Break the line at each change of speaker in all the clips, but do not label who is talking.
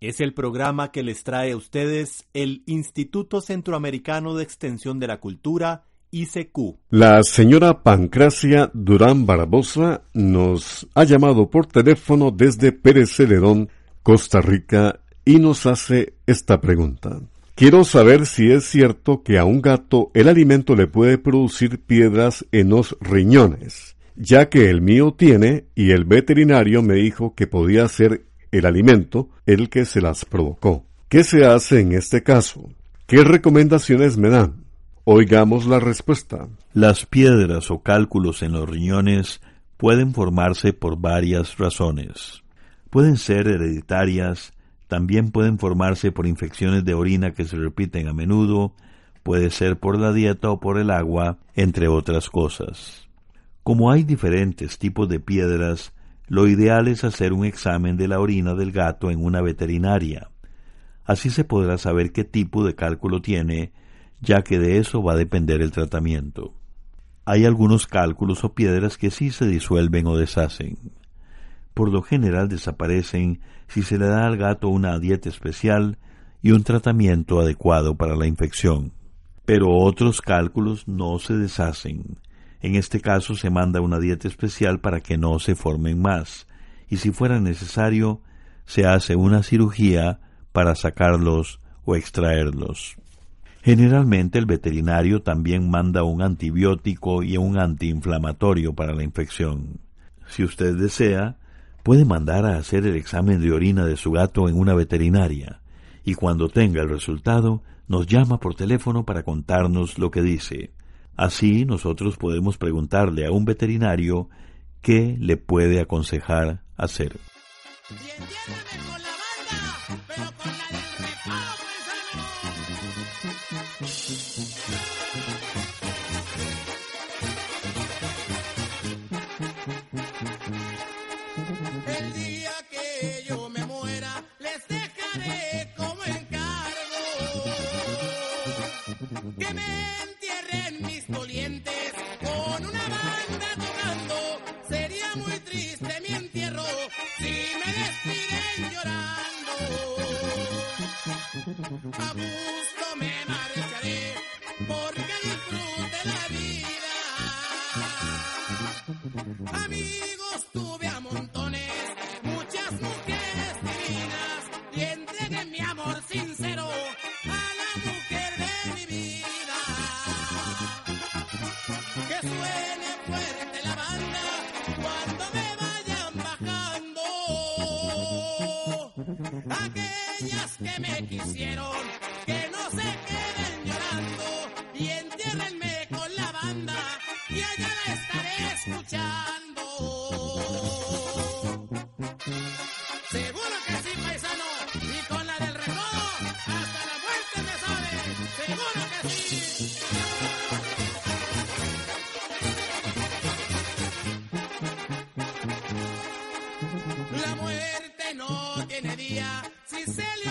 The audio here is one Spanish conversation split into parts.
Es el programa que les trae a ustedes el Instituto Centroamericano de Extensión de la Cultura, ICQ.
La señora Pancracia Durán Barbosa nos ha llamado por teléfono desde Pérez Celedón, Costa Rica, y nos hace esta pregunta. Quiero saber si es cierto que a un gato el alimento le puede producir piedras en los riñones ya que el mío tiene y el veterinario me dijo que podía ser el alimento el que se las provocó. ¿Qué se hace en este caso? ¿Qué recomendaciones me dan? Oigamos la respuesta.
Las piedras o cálculos en los riñones pueden formarse por varias razones. Pueden ser hereditarias, también pueden formarse por infecciones de orina que se repiten a menudo, puede ser por la dieta o por el agua, entre otras cosas. Como hay diferentes tipos de piedras, lo ideal es hacer un examen de la orina del gato en una veterinaria. Así se podrá saber qué tipo de cálculo tiene, ya que de eso va a depender el tratamiento. Hay algunos cálculos o piedras que sí se disuelven o deshacen. Por lo general desaparecen si se le da al gato una dieta especial y un tratamiento adecuado para la infección. Pero otros cálculos no se deshacen, en este caso se manda una dieta especial para que no se formen más, y si fuera necesario, se hace una cirugía para sacarlos o extraerlos. Generalmente el veterinario también manda un antibiótico y un antiinflamatorio para la infección. Si usted desea, puede mandar a hacer el examen de orina de su gato en una veterinaria, y cuando tenga el resultado, nos llama por teléfono para contarnos lo que dice. Así nosotros podemos preguntarle a un veterinario qué le puede aconsejar hacer.
Give me abu La muerte no tiene día. Si se le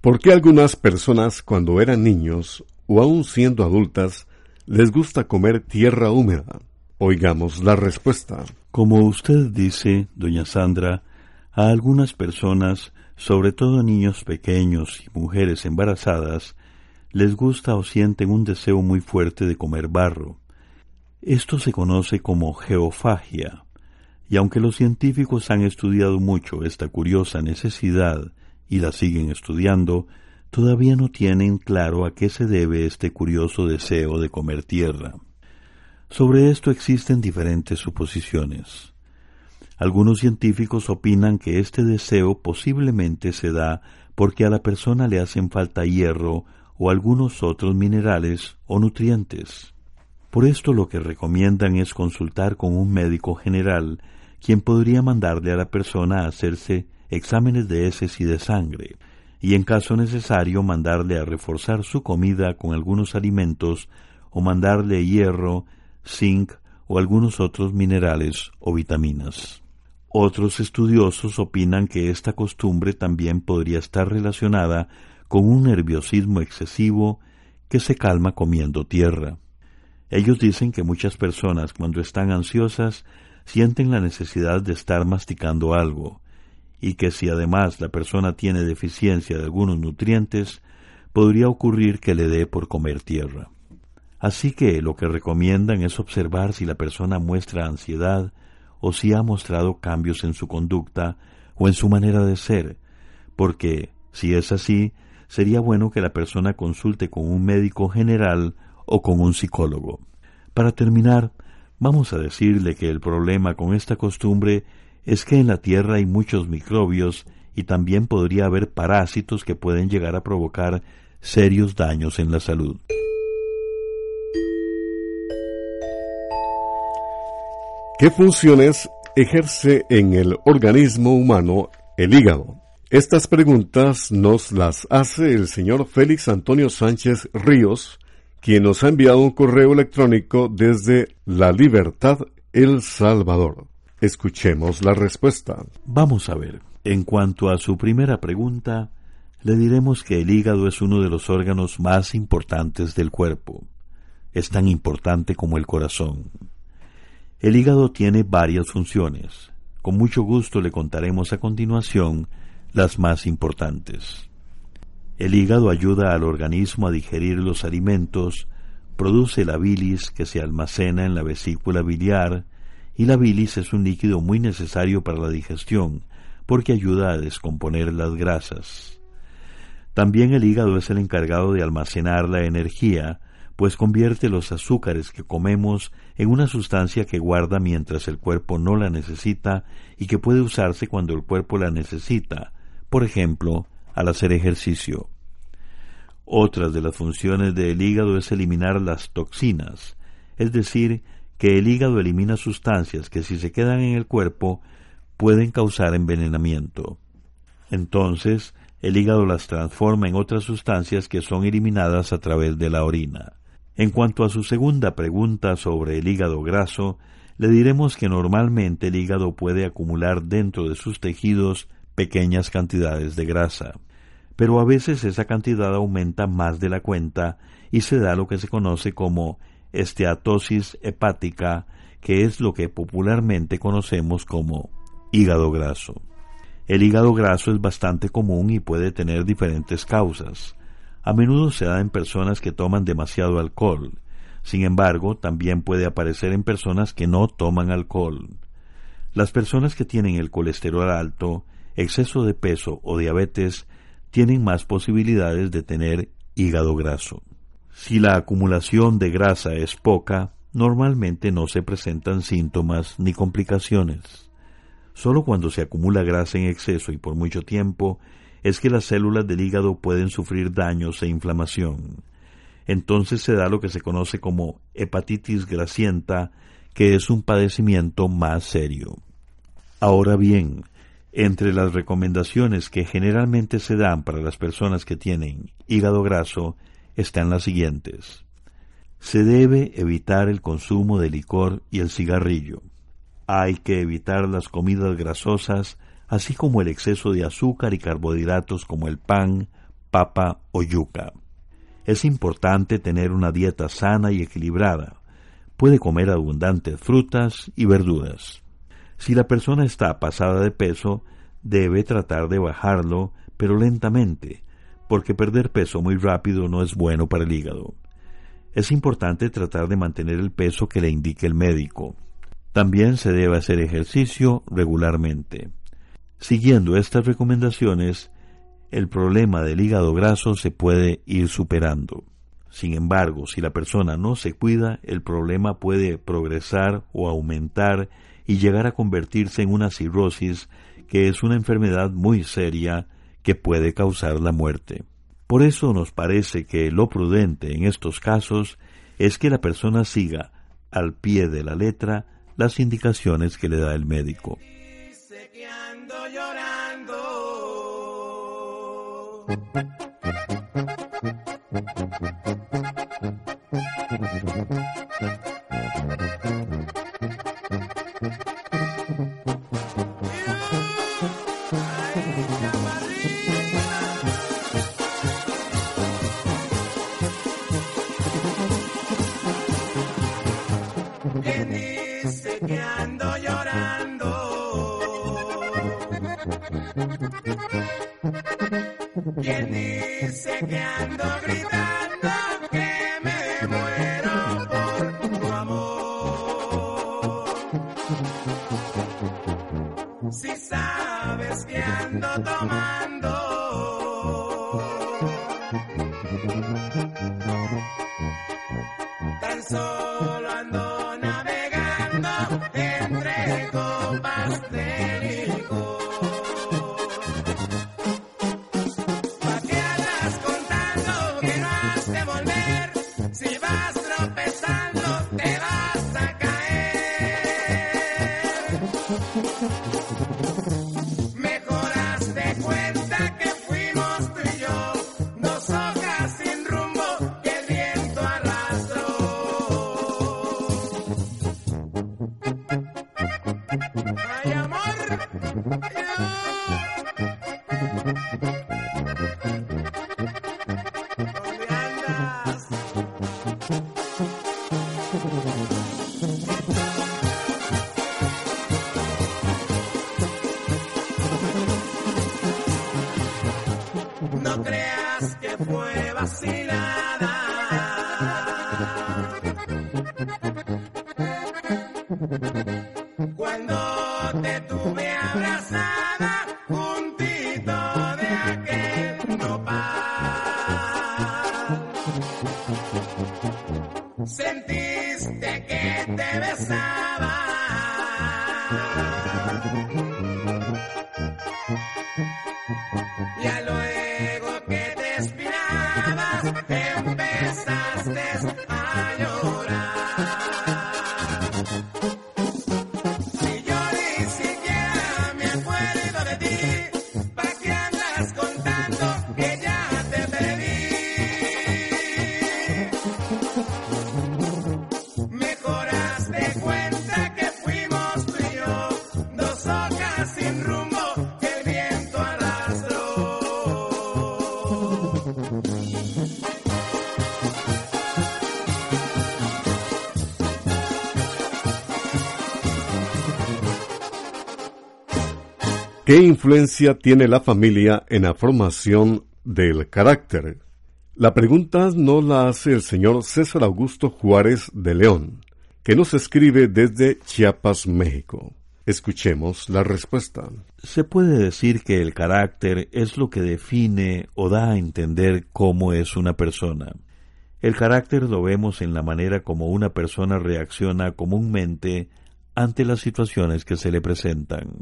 ¿Por qué algunas personas cuando eran niños o aún siendo adultas les gusta comer tierra húmeda? Oigamos la respuesta.
Como usted dice, doña Sandra, a algunas personas, sobre todo niños pequeños y mujeres embarazadas, les gusta o sienten un deseo muy fuerte de comer barro. Esto se conoce como geofagia, y aunque los científicos han estudiado mucho esta curiosa necesidad y la siguen estudiando, todavía no tienen claro a qué se debe este curioso deseo de comer tierra. Sobre esto existen diferentes suposiciones. Algunos científicos opinan que este deseo posiblemente se da porque a la persona le hacen falta hierro o algunos otros minerales o nutrientes. Por esto lo que recomiendan es consultar con un médico general, quien podría mandarle a la persona a hacerse exámenes de heces y de sangre, y en caso necesario mandarle a reforzar su comida con algunos alimentos o mandarle hierro, zinc o algunos otros minerales o vitaminas. Otros estudiosos opinan que esta costumbre también podría estar relacionada con un nerviosismo excesivo que se calma comiendo tierra. Ellos dicen que muchas personas cuando están ansiosas sienten la necesidad de estar masticando algo, y que si además la persona tiene deficiencia de algunos nutrientes, podría ocurrir que le dé por comer tierra. Así que lo que recomiendan es observar si la persona muestra ansiedad o si ha mostrado cambios en su conducta o en su manera de ser, porque, si es así, sería bueno que la persona consulte con un médico general o con un psicólogo. Para terminar, vamos a decirle que el problema con esta costumbre es que en la Tierra hay muchos microbios y también podría haber parásitos que pueden llegar a provocar serios daños en la salud.
¿Qué funciones ejerce en el organismo humano el hígado? Estas preguntas nos las hace el señor Félix Antonio Sánchez Ríos, quien nos ha enviado un correo electrónico desde La Libertad, El Salvador. Escuchemos la respuesta.
Vamos a ver. En cuanto a su primera pregunta, le diremos que el hígado es uno de los órganos más importantes del cuerpo. Es tan importante como el corazón. El hígado tiene varias funciones. Con mucho gusto le contaremos a continuación las más importantes. El hígado ayuda al organismo a digerir los alimentos, produce la bilis que se almacena en la vesícula biliar, y la bilis es un líquido muy necesario para la digestión, porque ayuda a descomponer las grasas. También el hígado es el encargado de almacenar la energía, pues convierte los azúcares que comemos en una sustancia que guarda mientras el cuerpo no la necesita y que puede usarse cuando el cuerpo la necesita, por ejemplo, al hacer ejercicio. Otras de las funciones del hígado es eliminar las toxinas, es decir, que el hígado elimina sustancias que si se quedan en el cuerpo pueden causar envenenamiento. Entonces, el hígado las transforma en otras sustancias que son eliminadas a través de la orina. En cuanto a su segunda pregunta sobre el hígado graso, le diremos que normalmente el hígado puede acumular dentro de sus tejidos pequeñas cantidades de grasa, pero a veces esa cantidad aumenta más de la cuenta y se da lo que se conoce como esteatosis hepática, que es lo que popularmente conocemos como hígado graso. El hígado graso es bastante común y puede tener diferentes causas. A menudo se da en personas que toman demasiado alcohol. Sin embargo, también puede aparecer en personas que no toman alcohol. Las personas que tienen el colesterol alto exceso de peso o diabetes tienen más posibilidades de tener hígado graso. Si la acumulación de grasa es poca, normalmente no se presentan síntomas ni complicaciones. Solo cuando se acumula grasa en exceso y por mucho tiempo es que las células del hígado pueden sufrir daños e inflamación. Entonces se da lo que se conoce como hepatitis grasienta, que es un padecimiento más serio. Ahora bien, entre las recomendaciones que generalmente se dan para las personas que tienen hígado graso están las siguientes. Se debe evitar el consumo de licor y el cigarrillo. Hay que evitar las comidas grasosas, así como el exceso de azúcar y carbohidratos como el pan, papa o yuca. Es importante tener una dieta sana y equilibrada. Puede comer abundantes frutas y verduras. Si la persona está pasada de peso, debe tratar de bajarlo, pero lentamente, porque perder peso muy rápido no es bueno para el hígado. Es importante tratar de mantener el peso que le indique el médico. También se debe hacer ejercicio regularmente. Siguiendo estas recomendaciones, el problema del hígado graso se puede ir superando. Sin embargo, si la persona no se cuida, el problema puede progresar o aumentar y llegar a convertirse en una cirrosis, que es una enfermedad muy seria que puede causar la muerte. Por eso nos parece que lo prudente en estos casos es que la persona siga al pie de la letra las indicaciones que le da el médico.
¿Quién que ando gritando que me muero por tu amor? Si sabes que ando tomando. A llorar. ¿Qué
influencia tiene la familia en la formación del carácter? La pregunta nos la hace el señor César Augusto Juárez de León, que nos escribe desde Chiapas, México. Escuchemos la respuesta.
Se puede decir que el carácter es lo que define o da a entender cómo es una persona. El carácter lo vemos en la manera como una persona reacciona comúnmente ante las situaciones que se le presentan.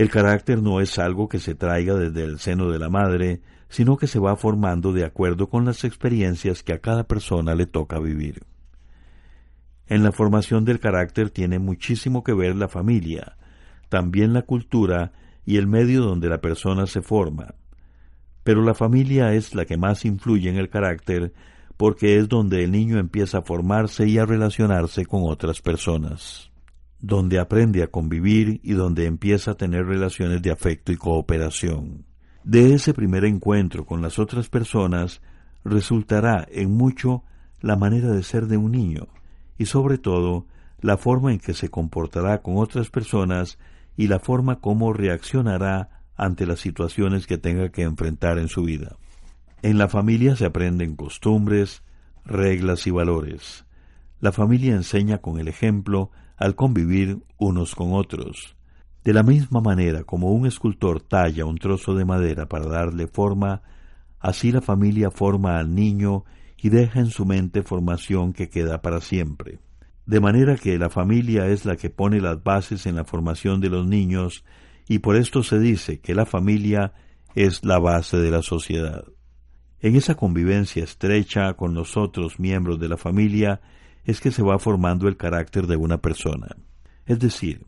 El carácter no es algo que se traiga desde el seno de la madre, sino que se va formando de acuerdo con las experiencias que a cada persona le toca vivir. En la formación del carácter tiene muchísimo que ver la familia, también la cultura y el medio donde la persona se forma. Pero la familia es la que más influye en el carácter porque es donde el niño empieza a formarse y a relacionarse con otras personas, donde aprende a convivir y donde empieza a tener relaciones de afecto y cooperación. De ese primer encuentro con las otras personas resultará en mucho la manera de ser de un niño y sobre todo la forma en que se comportará con otras personas y la forma como reaccionará ante las situaciones que tenga que enfrentar en su vida. En la familia se aprenden costumbres, reglas y valores. La familia enseña con el ejemplo al convivir unos con otros. De la misma manera como un escultor talla un trozo de madera para darle forma, así la familia forma al niño y deja en su mente formación que queda para siempre. De manera que la familia es la que pone las bases en la formación de los niños y por esto se dice que la familia es la base de la sociedad. En esa convivencia estrecha con los otros miembros de la familia es que se va formando el carácter de una persona. Es decir,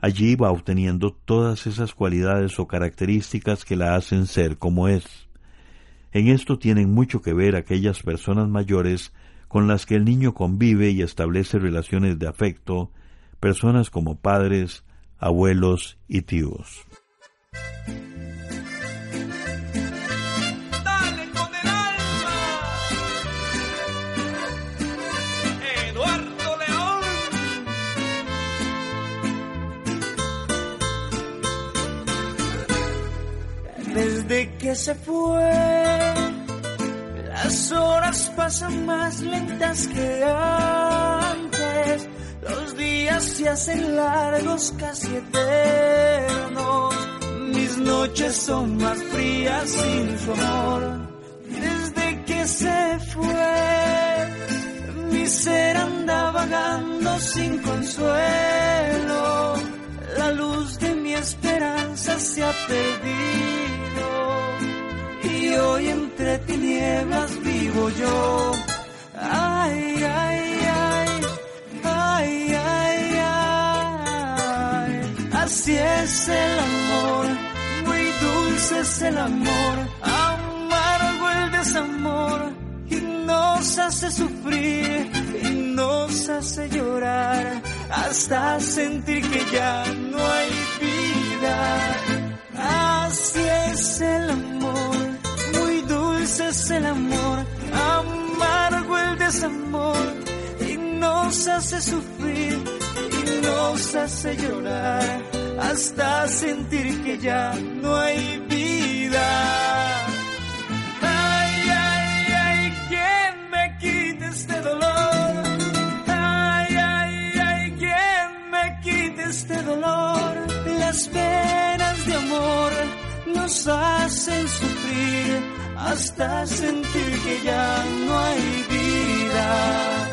allí va obteniendo todas esas cualidades o características que la hacen ser como es. En esto tienen mucho que ver aquellas personas mayores con las que el niño convive y establece relaciones de afecto, personas como padres, abuelos y tíos.
Desde que se fue, las horas pasan más lentas que antes. Los días se hacen largos, casi eternos. Mis noches son más frías sin su amor. Desde que se fue, mi ser anda vagando sin consuelo. La luz de mi esperanza se ha perdido. Y hoy entre tinieblas vivo yo. Ay, ay, ay, ay, ay, ay. Así es el amor, muy dulce es el amor, amargo el desamor. Y nos hace sufrir y nos hace llorar hasta sentir que ya desamor y nos hace sufrir y nos hace llorar hasta sentir que ya no hay vida. Ay, ay, ay, ¿quién me quite este dolor? Ay, ay, ay, ¿quién me quite este dolor? Las penas de amor nos hacen sufrir hasta sentir que ya no hay vida.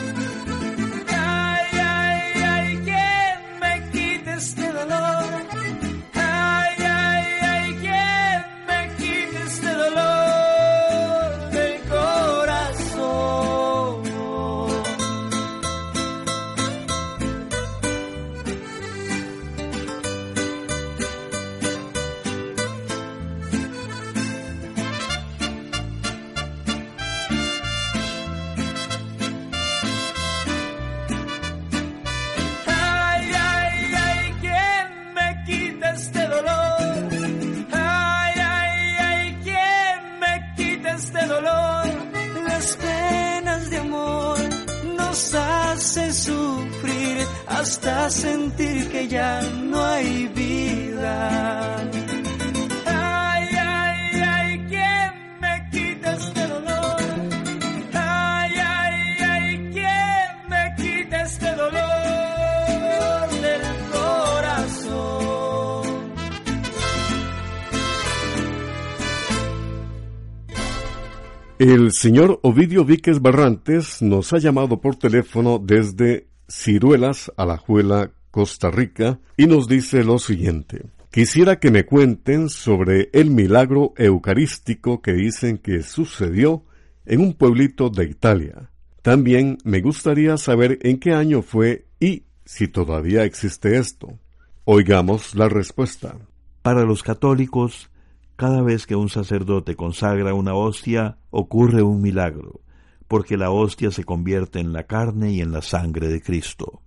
El señor Ovidio Víquez Barrantes nos ha llamado por teléfono desde Ciruelas, Alajuela, Costa Rica, y nos dice lo siguiente. Quisiera que me cuenten sobre el milagro eucarístico que dicen que sucedió en un pueblito de Italia. También me gustaría saber en qué año fue y si todavía existe esto. Oigamos la respuesta.
Para los católicos, cada vez que un sacerdote consagra una hostia, ocurre un milagro, porque la hostia se convierte en la carne y en la sangre de Cristo.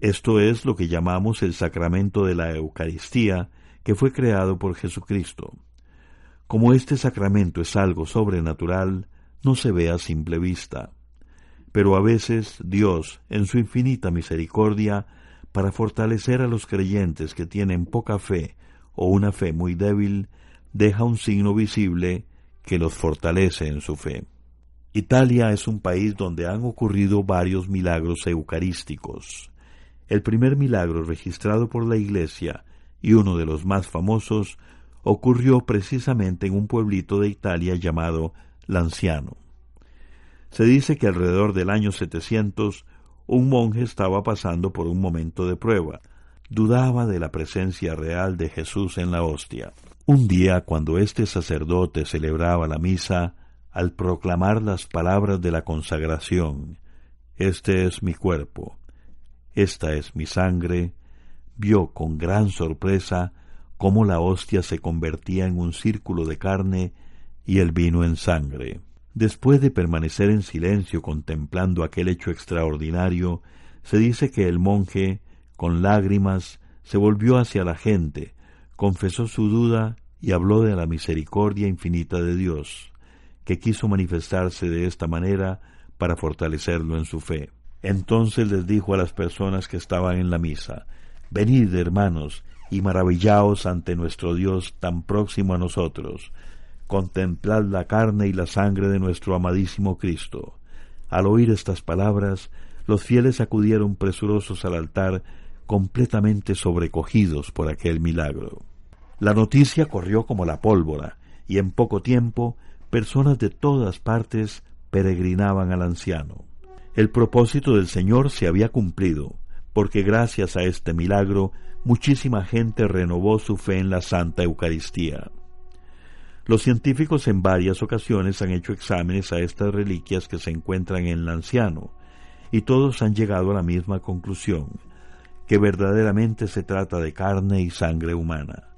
Esto es lo que llamamos el sacramento de la Eucaristía, que fue creado por Jesucristo. Como este sacramento es algo sobrenatural, no se ve a simple vista. Pero a veces Dios, en su infinita misericordia, para fortalecer a los creyentes que tienen poca fe o una fe muy débil, deja un signo visible que los fortalece en su fe. Italia es un país donde han ocurrido varios milagros eucarísticos. El primer milagro registrado por la Iglesia, y uno de los más famosos, ocurrió precisamente en un pueblito de Italia llamado Lanciano. Se dice que alrededor del año 700 un monje estaba pasando por un momento de prueba. Dudaba de la presencia real de Jesús en la hostia. Un día, cuando este sacerdote celebraba la misa, al proclamar las palabras de la consagración, Este es mi cuerpo, esta es mi sangre, vio con gran sorpresa cómo la hostia se convertía en un círculo de carne y el vino en sangre. Después de permanecer en silencio contemplando aquel hecho extraordinario, se dice que el monje, con lágrimas, se volvió hacia la gente, confesó su duda y habló de la misericordia infinita de Dios, que quiso manifestarse de esta manera para fortalecerlo en su fe. Entonces les dijo a las personas que estaban en la misa, Venid, hermanos, y maravillaos ante nuestro Dios tan próximo a nosotros, contemplad la carne y la sangre de nuestro amadísimo Cristo. Al oír estas palabras, los fieles acudieron presurosos al altar, completamente sobrecogidos por aquel milagro. La noticia corrió como la pólvora, y en poco tiempo personas de todas partes peregrinaban al anciano. El propósito del Señor se había cumplido, porque gracias a este milagro muchísima gente renovó su fe en la Santa Eucaristía. Los científicos en varias ocasiones han hecho exámenes a estas reliquias que se encuentran en el anciano, y todos han llegado a la misma conclusión, que verdaderamente se trata de carne y sangre humana.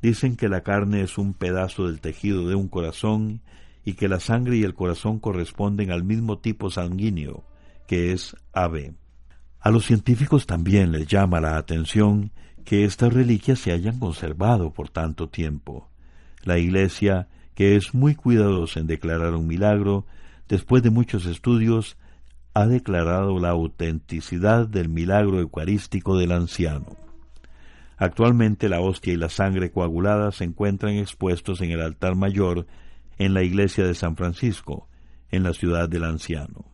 Dicen que la carne es un pedazo del tejido de un corazón y que la sangre y el corazón corresponden al mismo tipo sanguíneo, que es AB. A los científicos también les llama la atención que estas reliquias se hayan conservado por tanto tiempo. La Iglesia, que es muy cuidadosa en declarar un milagro, después de muchos estudios, ha declarado la autenticidad del milagro eucarístico del anciano. Actualmente la hostia y la sangre coagulada se encuentran expuestos en el altar mayor en la iglesia de San Francisco, en la ciudad del anciano.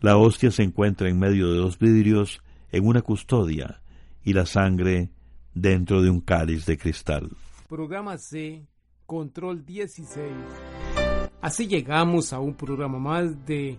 La hostia se encuentra en medio de dos vidrios en una custodia y la sangre dentro de un cáliz de cristal.
Programa C Control 16. Así llegamos a un programa más de